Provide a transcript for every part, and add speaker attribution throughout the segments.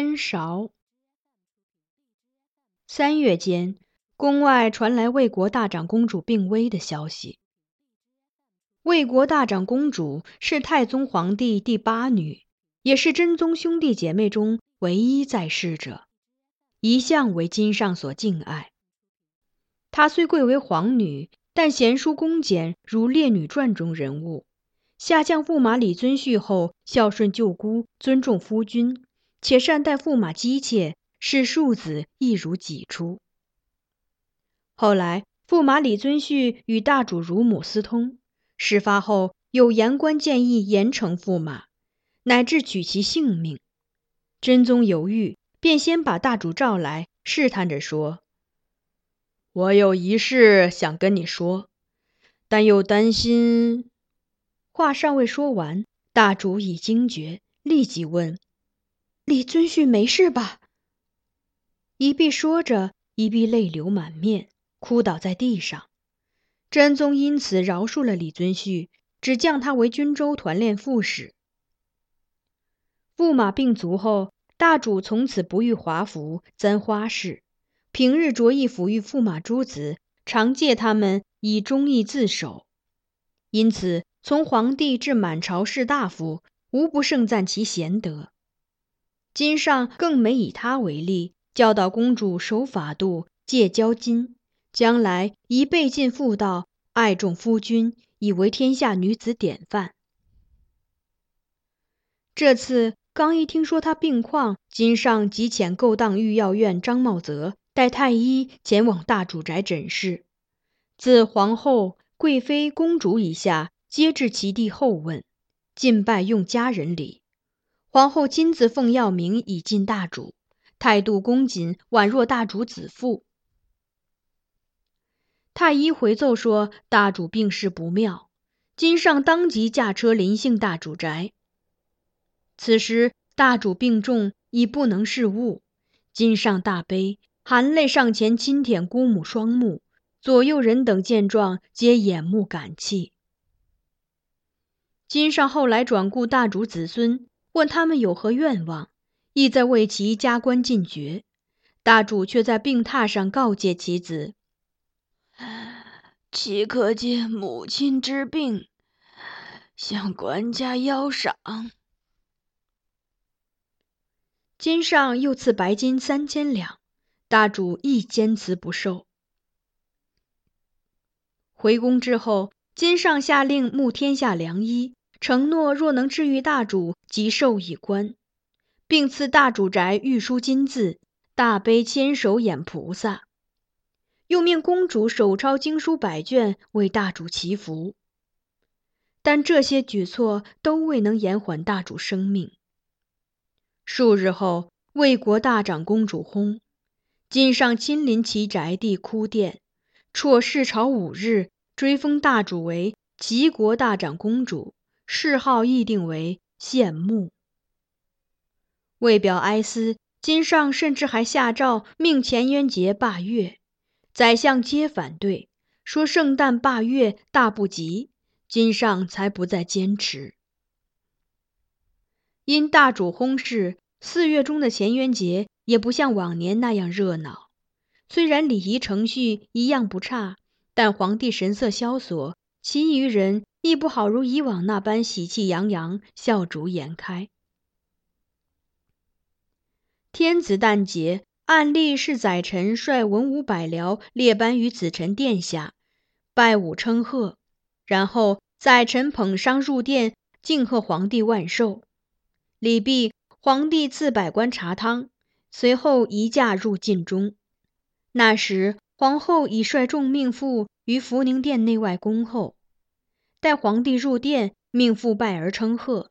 Speaker 1: 仙韶。三月间，宫外传来魏国大长公主病危的消息。魏国大长公主是太宗皇帝第八女，也是真宗兄弟姐妹中唯一在世者，一向为金上所敬爱。她虽贵为皇女，但贤淑恭俭，如《烈女传》中人物。下降驸马李遵顼后，孝顺舅姑，尊重夫君，且善待驸马姬妾。视庶子亦如己出。后来，驸马李遵顼与大主乳母私通，事发后有言官建议严惩驸马，乃至取其性命。真宗犹豫，便先把大主召来，试探着说：“我有一事想跟你说，但又担心……”话尚未说完，大主已惊觉，立即问：“李遵顼没事吧？”一碧说着，一碧泪流满面，哭倒在地上。真宗因此饶恕了李遵顼，只降他为军州团练副使。驸马病卒后，大主从此不遇华服，簪花饰，平日着意抚育驸马诸子，常借他们以忠义自守。因此，从皇帝至满朝士大夫，无不盛赞其贤德。今上更没以他为例。教导公主守法度，戒骄矜，将来宜备尽妇道，爱重夫君，以为天下女子典范。这次刚一听说她病况，金上即遣勾当御药院张茂泽带太医前往大主宅诊视，自皇后、贵妃、公主以下，皆至其地候问，进拜用家人礼。皇后亲自奉药名以进大主。态度恭谨，宛若大主子父。太医回奏说，大主病势不妙，金上当即驾车临幸大主宅。此时大主病重，已不能视物，金上大悲，含泪上前亲舔姑母双目。左右人等见状，皆眼目感泣。金上后来转顾大主子孙，问他们有何愿望。意在为其加官进爵，大主却在病榻上告诫其子：“
Speaker 2: 岂可借母亲之病向官家邀赏？”
Speaker 1: 金上又赐白金三千两，大主亦坚持不受。回宫之后，金上下令募天下良医，承诺若能治愈大主，即授以官。并赐大主宅御书金字，大悲千手眼菩萨，又命公主手抄经书百卷为大主祈福。但这些举措都未能延缓大主生命。数日后，魏国大长公主薨，金上亲临其宅地哭奠，辍世朝五日，追封大主为齐国大长公主，谥号亦定为献穆。为表哀思，金上甚至还下诏命钱渊节罢月，宰相皆反对，说圣诞罢月大不吉，金上才不再坚持。因大主薨逝，四月中的乾元节也不像往年那样热闹。虽然礼仪程序一样不差，但皇帝神色萧索，其余人亦不好如以往那般喜气洋洋、笑逐颜开。天子诞节，按例是宰臣率文武百僚列班于子臣殿下，拜舞称贺，然后宰臣捧觞入殿，敬贺皇帝万寿。礼毕，皇帝赐百官茶汤，随后移驾入禁中。那时，皇后已率众命妇于福宁殿内外恭候。待皇帝入殿，命妇拜而称贺。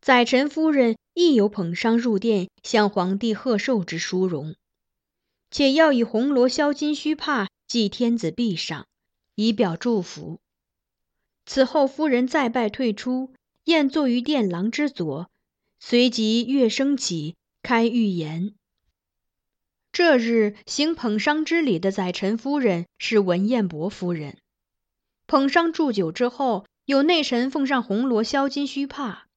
Speaker 1: 宰臣夫人亦有捧觞入殿，向皇帝贺寿之殊荣，且要以红罗镶金须帕系天子臂上，以表祝福。此后，夫人再拜退出，宴坐于殿廊之左。随即乐声起，开御言。这日行捧觞之礼的宰臣夫人是文彦博夫人。捧上祝酒之后，有内臣奉上红罗镶金须帕，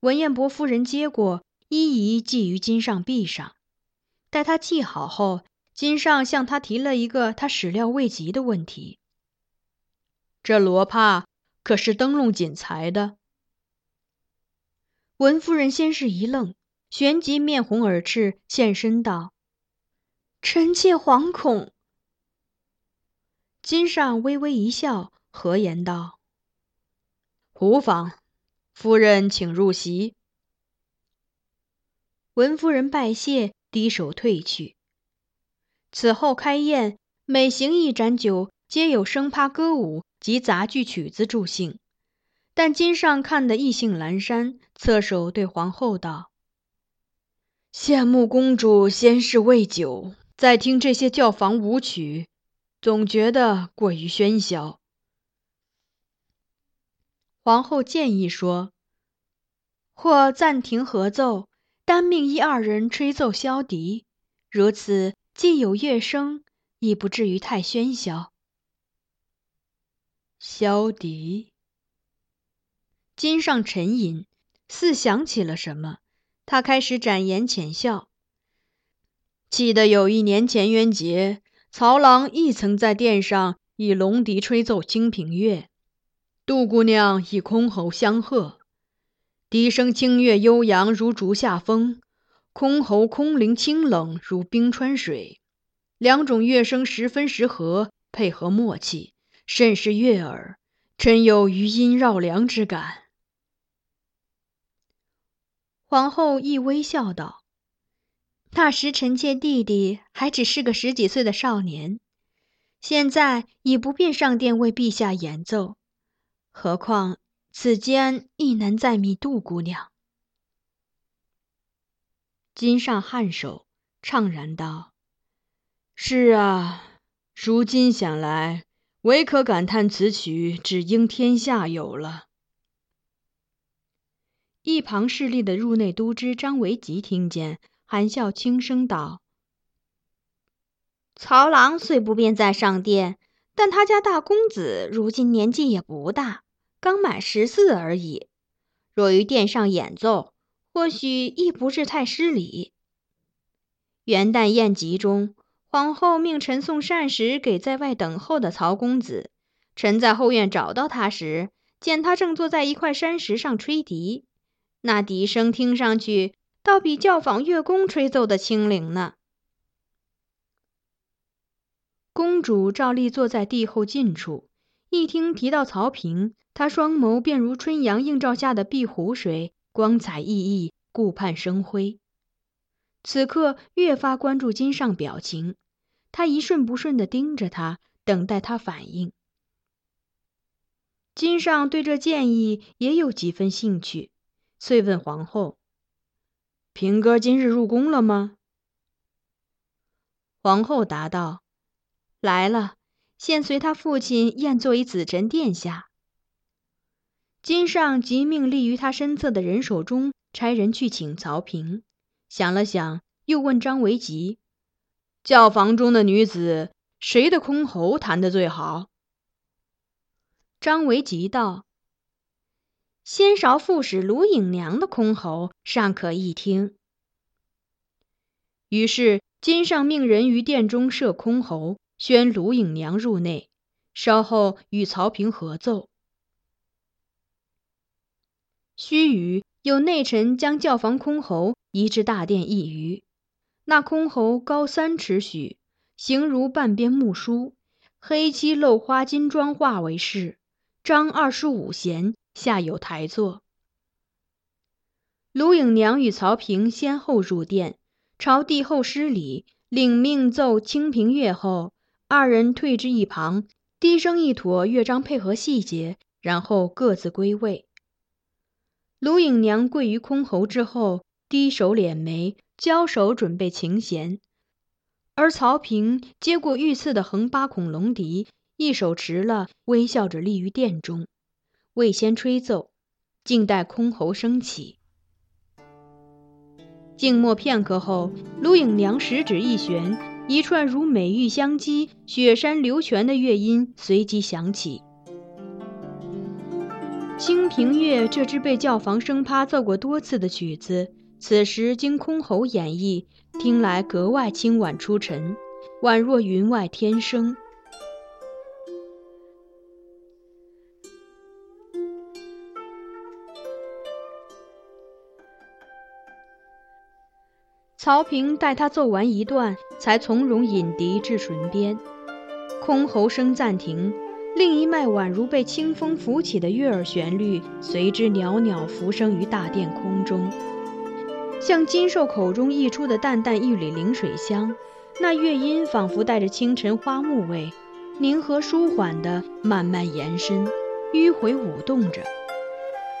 Speaker 1: 文彦博夫人接过，一一系于金上臂上。待他系好后，金上向他提了一个他始料未及的问题：“这罗帕可是灯笼锦裁的？”文夫人先是一愣，旋即面红耳赤，现身道：“臣妾惶恐。”金上微微一笑，和言道：“无妨，夫人请入席。”文夫人拜谢，低首退去。此后开宴，每行一盏酒，皆有生趴歌舞及杂剧曲子助兴。但金上看得意兴阑珊，侧手对皇后道：“羡慕公主先是未酒，再听这些教坊舞曲，总觉得过于喧嚣。”皇后建议说：“或暂停合奏，单命一二人吹奏箫笛，如此既有乐声，亦不至于太喧嚣。”箫笛。金上沉吟，似想起了什么，他开始展颜浅笑。记得有一年乾元节，曹郎亦曾在殿上以龙笛吹奏《清平乐》，杜姑娘以箜篌相和，笛声清越悠扬如竹下风，箜篌空灵清冷如冰川水，两种乐声十分适合，配合默契，甚是悦耳，真有余音绕梁之感。皇后亦微笑道：“那时臣妾弟弟还只是个十几岁的少年，现在已不便上殿为陛下演奏，何况此间亦难再觅杜姑娘。”金上颔首，怅然道：“是啊，如今想来，唯可感叹此曲只应天下有了。”一旁侍立的入内都知张维吉听见，含笑轻声道：“
Speaker 3: 曹郎虽不便再上殿，但他家大公子如今年纪也不大，刚满十四而已。若于殿上演奏，或许亦不是太失礼。”元旦宴集中，皇后命臣送膳食给在外等候的曹公子。臣在后院找到他时，见他正坐在一块山石上吹笛。那笛声听上去，倒比教坊乐工吹奏的清灵呢。
Speaker 1: 公主照例坐在帝后近处，一听提到曹平，她双眸便如春阳映照下的碧湖水，光彩熠熠，顾盼生辉。此刻越发关注金上表情，她一瞬不瞬地盯着他，等待他反应。金上对这建议也有几分兴趣。遂问皇后：“平哥今日入宫了吗？
Speaker 3: 皇后答道：“来了，现随他父亲宴坐于紫宸殿下。”金上即命立于他身侧的人手中差人去请曹平，想了想，又问张维吉：“
Speaker 1: 教房中的女子，谁的箜篌弹得最好？”
Speaker 3: 张维吉道：“先韶副使卢影娘的箜篌尚可一听。”
Speaker 1: 于是。金上命人于殿中设箜篌，宣卢影娘入内，稍后与曹平合奏。须臾，有内臣将教坊箜篌移至大殿一隅。那箜篌高三尺许，形如半边木梳，黑漆镂花金装画为饰，张二十五弦，下有台座。卢影娘与曹平先后入殿。朝帝后施礼，领命奏《清平乐》后，二人退至一旁，低声一妥乐章配合细节，然后各自归位。卢影娘跪于箜篌之后，低首敛眉，交手准备琴弦；而曹平接过御赐的横八孔龙笛，一手持了，微笑着立于殿中，未先吹奏，静待箜篌升起。静默片刻后，卢影娘十指一旋，一串如美玉相击、雪山流泉的乐音随即响起。《清平乐》这支被教坊生趴奏过多次的曲子，此时经箜篌演绎，听来格外清婉出尘，宛若云外天声。曹平待他奏完一段，才从容引笛至唇边，箜篌声暂停，另一脉宛如被清风拂起的悦耳旋律随之袅袅浮生于大殿空中，像金兽口中溢出的淡淡一缕灵水香。那乐音仿佛带着清晨花木味，宁和舒缓地慢慢延伸，迂回舞动着。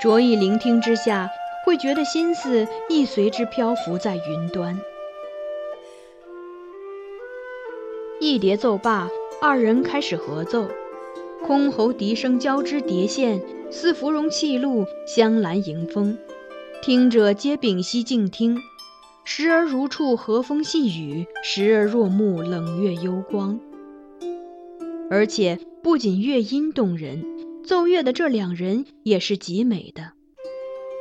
Speaker 1: 着意聆听之下。会觉得心思亦随之漂浮在云端。一叠奏罢，二人开始合奏，箜篌笛声交织叠现，似芙蓉泣露，香兰迎风。听者皆屏息静听，时而如处和风细雨，时而若目冷月幽光。而且不仅乐音动人，奏乐的这两人也是极美的。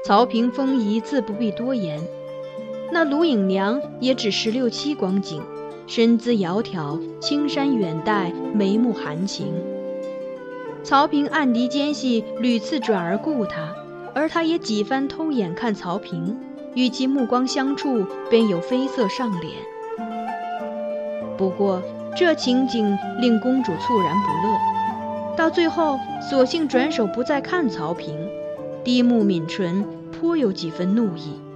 Speaker 1: 曹平风仪自不必多言，那卢影娘也只十六七光景，身姿窈窕，青山远黛，眉目含情。曹平暗敌间隙屡次转而顾她，而她也几番偷眼看曹平，与其目光相触，便有绯色上脸。不过这情景令公主猝然不乐，到最后索性转手不再看曹平，低目抿唇。颇有几分怒意。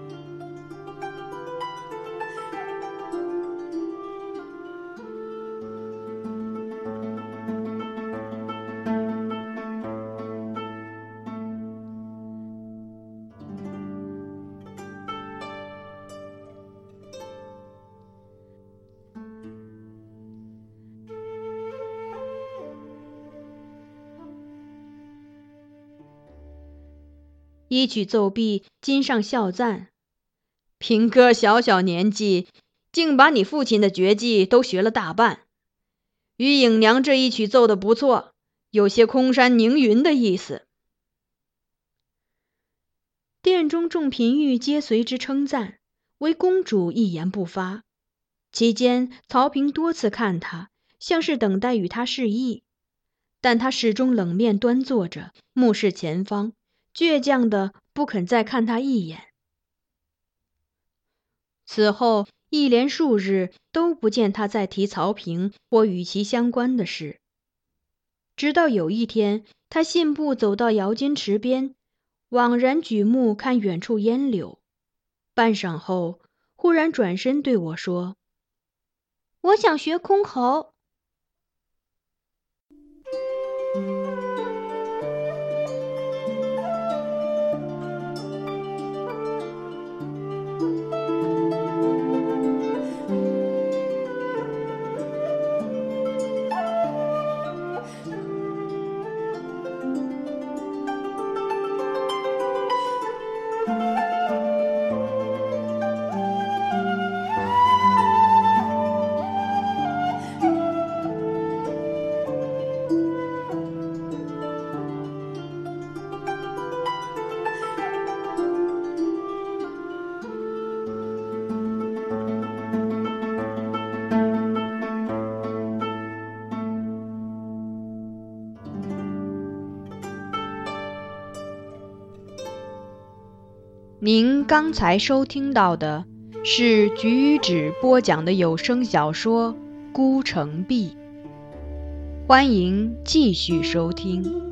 Speaker 1: 一曲奏毕，金上笑赞：“平哥小小年纪，竟把你父亲的绝技都学了大半。与影娘这一曲奏得不错，有些空山凝云的意思。”殿中众嫔御皆随之称赞，唯公主一言不发。期间，曹平多次看她，像是等待与她示意，但她始终冷面端坐着，目视前方。倔强的不肯再看他一眼。此后一连数日都不见他再提曹平或与其相关的事。直到有一天，他信步走到瑶金池边，惘然举目看远处烟柳，半晌后，忽然转身对我说：“
Speaker 3: 我想学箜篌。”
Speaker 1: 您刚才收听到的是橘子播讲的有声小说《孤城闭》，欢迎继续收听。